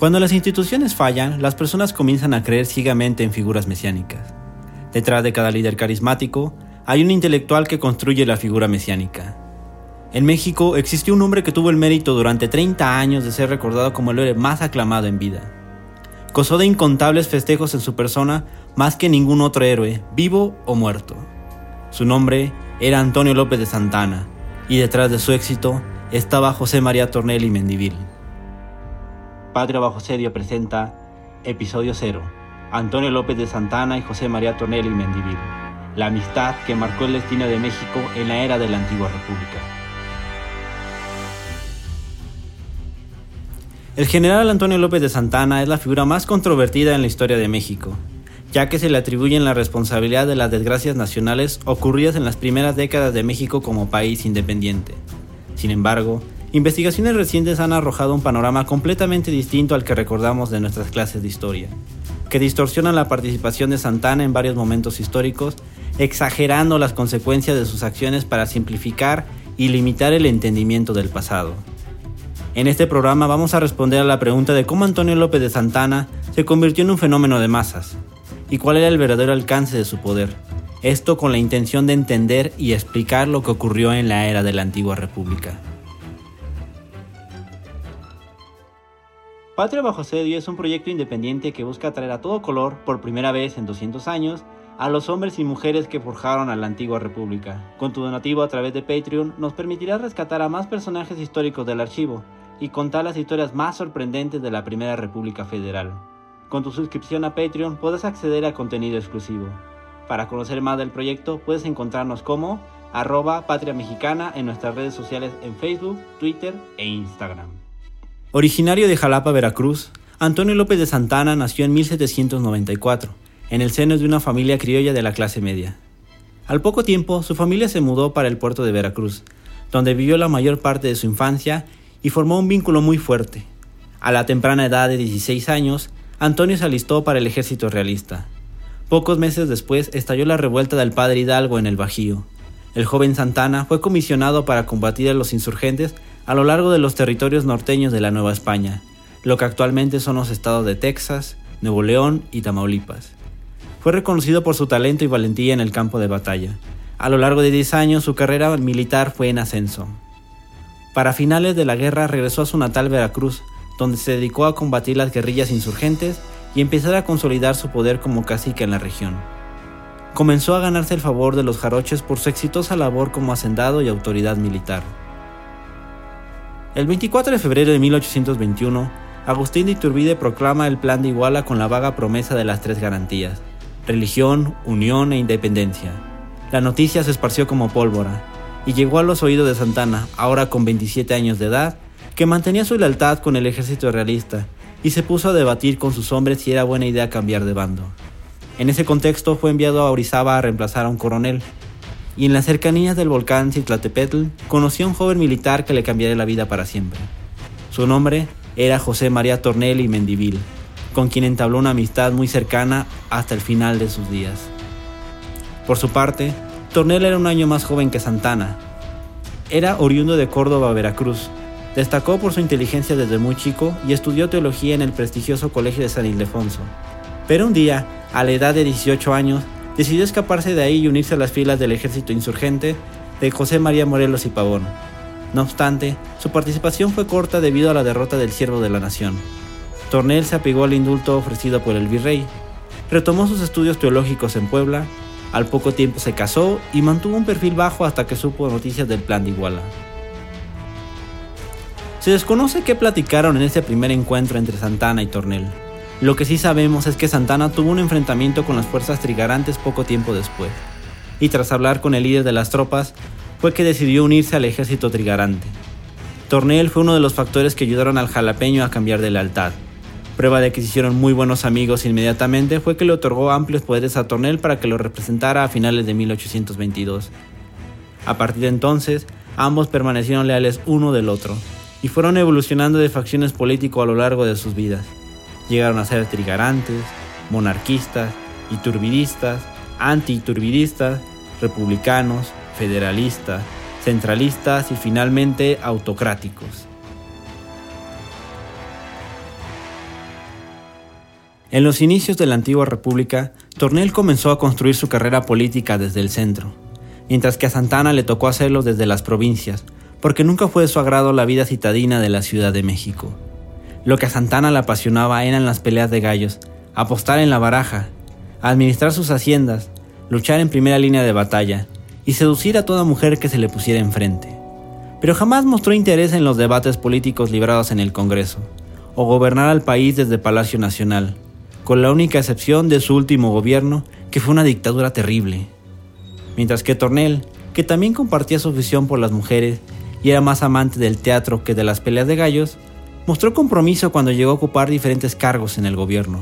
Cuando las instituciones fallan, las personas comienzan a creer ciegamente en figuras mesiánicas. Detrás de cada líder carismático, hay un intelectual que construye la figura mesiánica. En México existió un hombre que tuvo el mérito durante 30 años de ser recordado como el héroe más aclamado en vida. Gozó de incontables festejos en su persona más que ningún otro héroe, vivo o muerto. Su nombre era Antonio López de Santana, y detrás de su éxito estaba José María Tornelli Mendivil. Patria bajo sedio presenta Episodio 0. Antonio López de Santana y José María Tornelli Mendivil. La amistad que marcó el destino de México en la era de la antigua república. El general Antonio López de Santana es la figura más controvertida en la historia de México, ya que se le atribuyen la responsabilidad de las desgracias nacionales ocurridas en las primeras décadas de México como país independiente. Sin embargo, investigaciones recientes han arrojado un panorama completamente distinto al que recordamos de nuestras clases de historia, que distorsionan la participación de Santana en varios momentos históricos, exagerando las consecuencias de sus acciones para simplificar y limitar el entendimiento del pasado. En este programa vamos a responder a la pregunta de cómo Antonio López de Santana se convirtió en un fenómeno de masas y cuál era el verdadero alcance de su poder. Esto con la intención de entender y explicar lo que ocurrió en la era de la antigua república. Patria bajo sedio es un proyecto independiente que busca traer a todo color, por primera vez en 200 años, a los hombres y mujeres que forjaron a la antigua república. Con tu donativo a través de Patreon nos permitirá rescatar a más personajes históricos del archivo y contar las historias más sorprendentes de la Primera República Federal. Con tu suscripción a Patreon puedes acceder a contenido exclusivo. Para conocer más del proyecto puedes encontrarnos como arroba patria mexicana en nuestras redes sociales en Facebook, Twitter e Instagram. Originario de Jalapa, Veracruz, Antonio López de Santana nació en 1794, en el seno de una familia criolla de la clase media. Al poco tiempo, su familia se mudó para el puerto de Veracruz, donde vivió la mayor parte de su infancia y formó un vínculo muy fuerte. A la temprana edad de 16 años, Antonio se alistó para el ejército realista. Pocos meses después estalló la revuelta del padre Hidalgo en el Bajío. El joven Santana fue comisionado para combatir a los insurgentes a lo largo de los territorios norteños de la Nueva España, lo que actualmente son los estados de Texas, Nuevo León y Tamaulipas. Fue reconocido por su talento y valentía en el campo de batalla. A lo largo de 10 años su carrera militar fue en ascenso. Para finales de la guerra regresó a su natal Veracruz, donde se dedicó a combatir las guerrillas insurgentes y empezar a consolidar su poder como cacique en la región. Comenzó a ganarse el favor de los jaroches por su exitosa labor como hacendado y autoridad militar. El 24 de febrero de 1821, Agustín de Iturbide proclama el Plan de Iguala con la vaga promesa de las tres garantías, religión, unión e independencia. La noticia se esparció como pólvora y llegó a los oídos de Santana, ahora con 27 años de edad, que mantenía su lealtad con el ejército realista y se puso a debatir con sus hombres si era buena idea cambiar de bando. En ese contexto fue enviado a Orizaba a reemplazar a un coronel, y en las cercanías del volcán Citlatepetl conoció a un joven militar que le cambiaría la vida para siempre. Su nombre era José María Tornelli Mendivil, con quien entabló una amistad muy cercana hasta el final de sus días. Por su parte, Tornel era un año más joven que Santana. Era oriundo de Córdoba, Veracruz, Destacó por su inteligencia desde muy chico y estudió teología en el prestigioso Colegio de San Ildefonso. Pero un día, a la edad de 18 años, decidió escaparse de ahí y unirse a las filas del ejército insurgente de José María Morelos y Pavón. No obstante, su participación fue corta debido a la derrota del siervo de la nación. Tornel se apegó al indulto ofrecido por el virrey, retomó sus estudios teológicos en Puebla, al poco tiempo se casó y mantuvo un perfil bajo hasta que supo noticias del plan de Iguala. Se desconoce qué platicaron en ese primer encuentro entre Santana y Tornel. Lo que sí sabemos es que Santana tuvo un enfrentamiento con las fuerzas trigarantes poco tiempo después, y tras hablar con el líder de las tropas, fue que decidió unirse al ejército trigarante. Tornel fue uno de los factores que ayudaron al jalapeño a cambiar de lealtad. Prueba de que se hicieron muy buenos amigos inmediatamente fue que le otorgó amplios poderes a Tornel para que lo representara a finales de 1822. A partir de entonces, ambos permanecieron leales uno del otro, y fueron evolucionando de facciones políticas a lo largo de sus vidas. Llegaron a ser trigarantes, monarquistas, iturbidistas, anti-iturbidistas, republicanos, federalistas, centralistas y finalmente autocráticos. En los inicios de la antigua república, Tornel comenzó a construir su carrera política desde el centro, mientras que a Santana le tocó hacerlo desde las provincias, porque nunca fue de su agrado la vida citadina de la Ciudad de México. Lo que a Santana le apasionaba eran las peleas de gallos, apostar en la baraja, administrar sus haciendas, luchar en primera línea de batalla y seducir a toda mujer que se le pusiera enfrente. Pero jamás mostró interés en los debates políticos librados en el Congreso, o gobernar al país desde Palacio Nacional, con la única excepción de su último gobierno, que fue una dictadura terrible. Mientras que Tornel, que también compartía su afición por las mujeres y era más amante del teatro que de las peleas de gallos, mostró compromiso cuando llegó a ocupar diferentes cargos en el gobierno.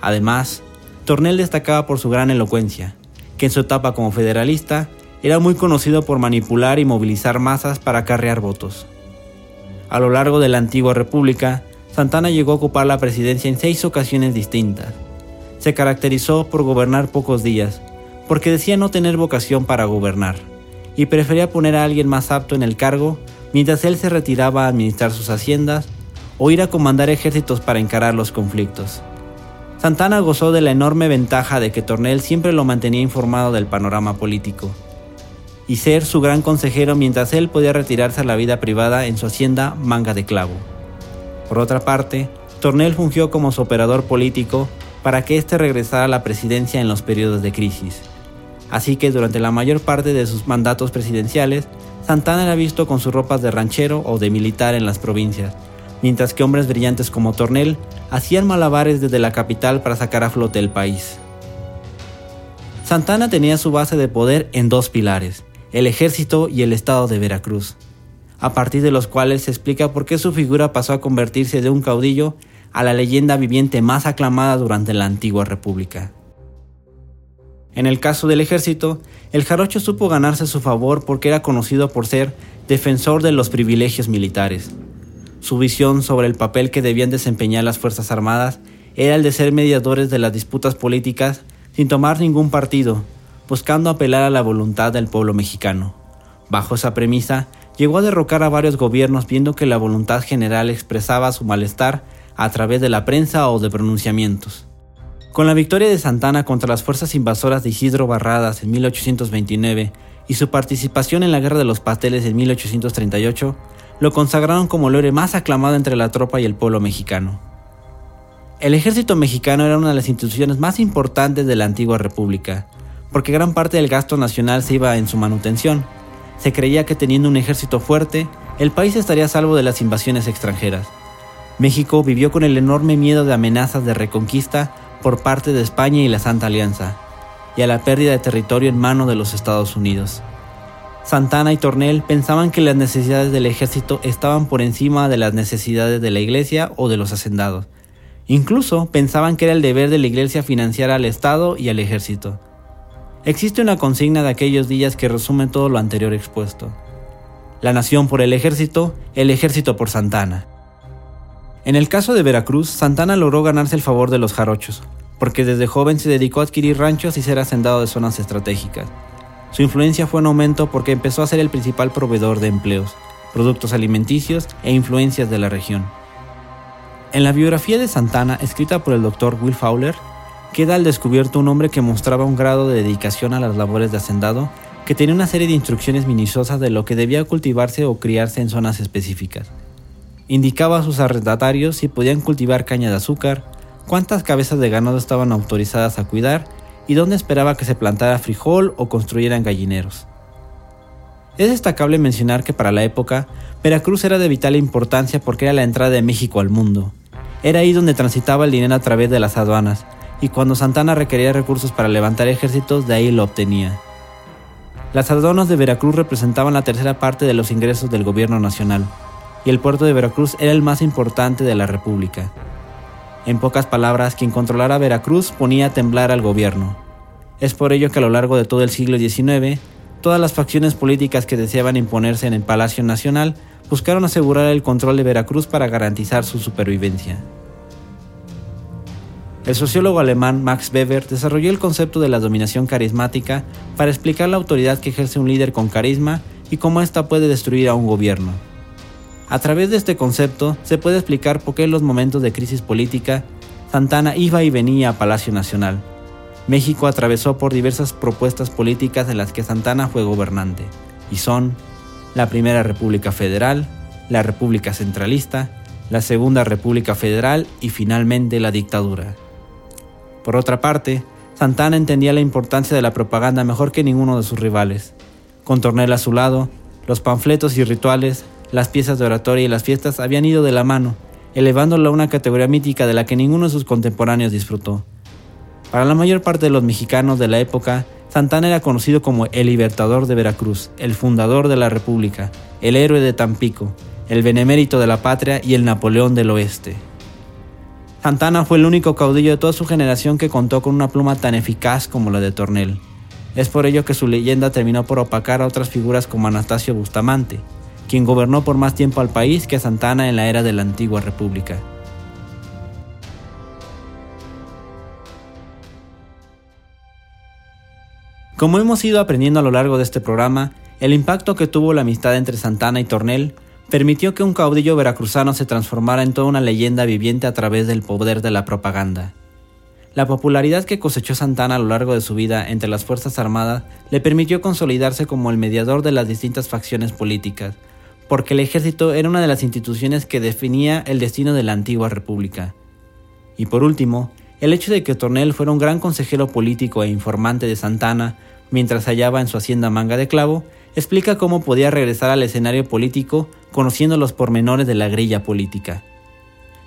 Además, Tornel destacaba por su gran elocuencia, que en su etapa como federalista era muy conocido por manipular y movilizar masas para acarrear votos. A lo largo de la antigua república, Santana llegó a ocupar la presidencia en seis ocasiones distintas. Se caracterizó por gobernar pocos días, porque decía no tener vocación para gobernar, y prefería poner a alguien más apto en el cargo mientras él se retiraba a administrar sus haciendas o ir a comandar ejércitos para encarar los conflictos. Santana gozó de la enorme ventaja de que Tornel siempre lo mantenía informado del panorama político, y ser su gran consejero mientras él podía retirarse a la vida privada en su hacienda Manga de Clavo. Por otra parte, Tornel fungió como su operador político para que éste regresara a la presidencia en los periodos de crisis. Así que durante la mayor parte de sus mandatos presidenciales, Santana era visto con sus ropas de ranchero o de militar en las provincias, mientras que hombres brillantes como Tornel hacían malabares desde la capital para sacar a flote el país. Santana tenía su base de poder en dos pilares, el ejército y el estado de Veracruz, a partir de los cuales se explica por qué su figura pasó a convertirse de un caudillo a la leyenda viviente más aclamada durante la antigua república. En el caso del ejército, el jarocho supo ganarse su favor porque era conocido por ser defensor de los privilegios militares. Su visión sobre el papel que debían desempeñar las Fuerzas Armadas era el de ser mediadores de las disputas políticas sin tomar ningún partido, buscando apelar a la voluntad del pueblo mexicano. Bajo esa premisa, llegó a derrocar a varios gobiernos viendo que la voluntad general expresaba su malestar a través de la prensa o de pronunciamientos. Con la victoria de Santana contra las fuerzas invasoras de Isidro Barradas en 1829 y su participación en la Guerra de los Pasteles en 1838, lo consagraron como el héroe más aclamado entre la tropa y el pueblo mexicano. El ejército mexicano era una de las instituciones más importantes de la antigua república, porque gran parte del gasto nacional se iba en su manutención. Se creía que teniendo un ejército fuerte, el país estaría a salvo de las invasiones extranjeras. México vivió con el enorme miedo de amenazas de reconquista por parte de España y la Santa Alianza, y a la pérdida de territorio en manos de los Estados Unidos. Santana y Tornel pensaban que las necesidades del ejército estaban por encima de las necesidades de la iglesia o de los hacendados. Incluso pensaban que era el deber de la iglesia financiar al Estado y al ejército. Existe una consigna de aquellos días que resume todo lo anterior expuesto. La nación por el ejército, el ejército por Santana. En el caso de Veracruz, Santana logró ganarse el favor de los jarochos, porque desde joven se dedicó a adquirir ranchos y ser hacendado de zonas estratégicas. Su influencia fue en aumento porque empezó a ser el principal proveedor de empleos, productos alimenticios e influencias de la región. En la biografía de Santana, escrita por el doctor Will Fowler, queda al descubierto un hombre que mostraba un grado de dedicación a las labores de hacendado que tenía una serie de instrucciones minuciosas de lo que debía cultivarse o criarse en zonas específicas indicaba a sus arrendatarios si podían cultivar caña de azúcar, cuántas cabezas de ganado estaban autorizadas a cuidar y dónde esperaba que se plantara frijol o construyeran gallineros. Es destacable mencionar que para la época, Veracruz era de vital importancia porque era la entrada de México al mundo. Era ahí donde transitaba el dinero a través de las aduanas, y cuando Santana requería recursos para levantar ejércitos, de ahí lo obtenía. Las aduanas de Veracruz representaban la tercera parte de los ingresos del gobierno nacional, y el puerto de Veracruz era el más importante de la República. En pocas palabras, quien controlara Veracruz ponía a temblar al gobierno. Es por ello que a lo largo de todo el siglo XIX, todas las facciones políticas que deseaban imponerse en el Palacio Nacional buscaron asegurar el control de Veracruz para garantizar su supervivencia. El sociólogo alemán Max Weber desarrolló el concepto de la dominación carismática para explicar la autoridad que ejerce un líder con carisma y cómo ésta puede destruir a un gobierno. A través de este concepto se puede explicar por qué en los momentos de crisis política Santana iba y venía a Palacio Nacional. México atravesó por diversas propuestas políticas en las que Santana fue gobernante, y son la Primera República Federal, la República Centralista, la Segunda República Federal y finalmente la dictadura. Por otra parte, Santana entendía la importancia de la propaganda mejor que ninguno de sus rivales. Con Tornel a su lado, los panfletos y rituales, las piezas de oratoria y las fiestas habían ido de la mano, elevándolo a una categoría mítica de la que ninguno de sus contemporáneos disfrutó. Para la mayor parte de los mexicanos de la época, Santana era conocido como el libertador de Veracruz, el fundador de la República, el héroe de Tampico, el benemérito de la patria y el Napoleón del Oeste. Santana fue el único caudillo de toda su generación que contó con una pluma tan eficaz como la de Tornel. Es por ello que su leyenda terminó por opacar a otras figuras como Anastasio Bustamante, quien gobernó por más tiempo al país que Santana en la era de la antigua república. Como hemos ido aprendiendo a lo largo de este programa, el impacto que tuvo la amistad entre Santana y Tornel permitió que un caudillo veracruzano se transformara en toda una leyenda viviente a través del poder de la propaganda. La popularidad que cosechó Santana a lo largo de su vida entre las Fuerzas Armadas le permitió consolidarse como el mediador de las distintas facciones políticas, porque el ejército era una de las instituciones que definía el destino de la antigua república. Y por último, el hecho de que Tornel fuera un gran consejero político e informante de Santana mientras hallaba en su hacienda Manga de Clavo, explica cómo podía regresar al escenario político conociendo los pormenores de la grilla política.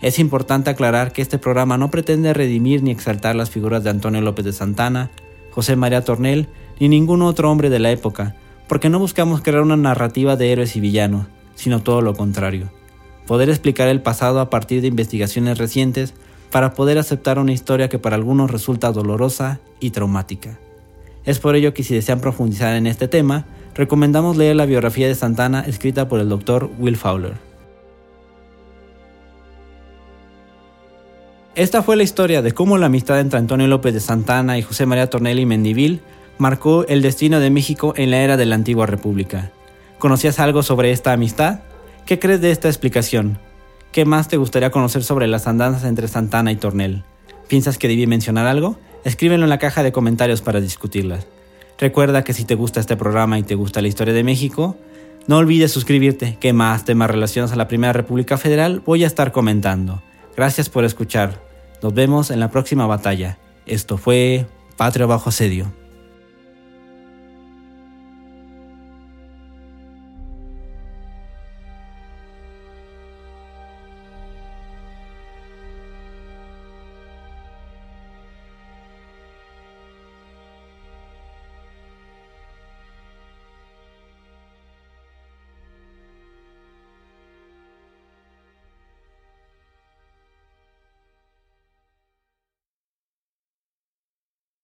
Es importante aclarar que este programa no pretende redimir ni exaltar las figuras de Antonio López de Santana, José María Tornel ni ningún otro hombre de la época, porque no buscamos crear una narrativa de héroes y villanos, sino todo lo contrario. Poder explicar el pasado a partir de investigaciones recientes para poder aceptar una historia que para algunos resulta dolorosa y traumática. Es por ello que si desean profundizar en este tema, recomendamos leer la biografía de Santana escrita por el doctor Will Fowler. Esta fue la historia de cómo la amistad entre Antonio López de Santana y José María Tornelli Mendivil marcó el destino de México en la era de la antigua república. ¿Conocías algo sobre esta amistad? ¿Qué crees de esta explicación? ¿Qué más te gustaría conocer sobre las andanzas entre Santana y Tornel? ¿Piensas que debí mencionar algo? Escríbelo en la caja de comentarios para discutirlas. Recuerda que si te gusta este programa y te gusta la historia de México, no olvides suscribirte, que más temas relacionados a la Primera República Federal voy a estar comentando. Gracias por escuchar. Nos vemos en la próxima batalla. Esto fue Patria bajo asedio.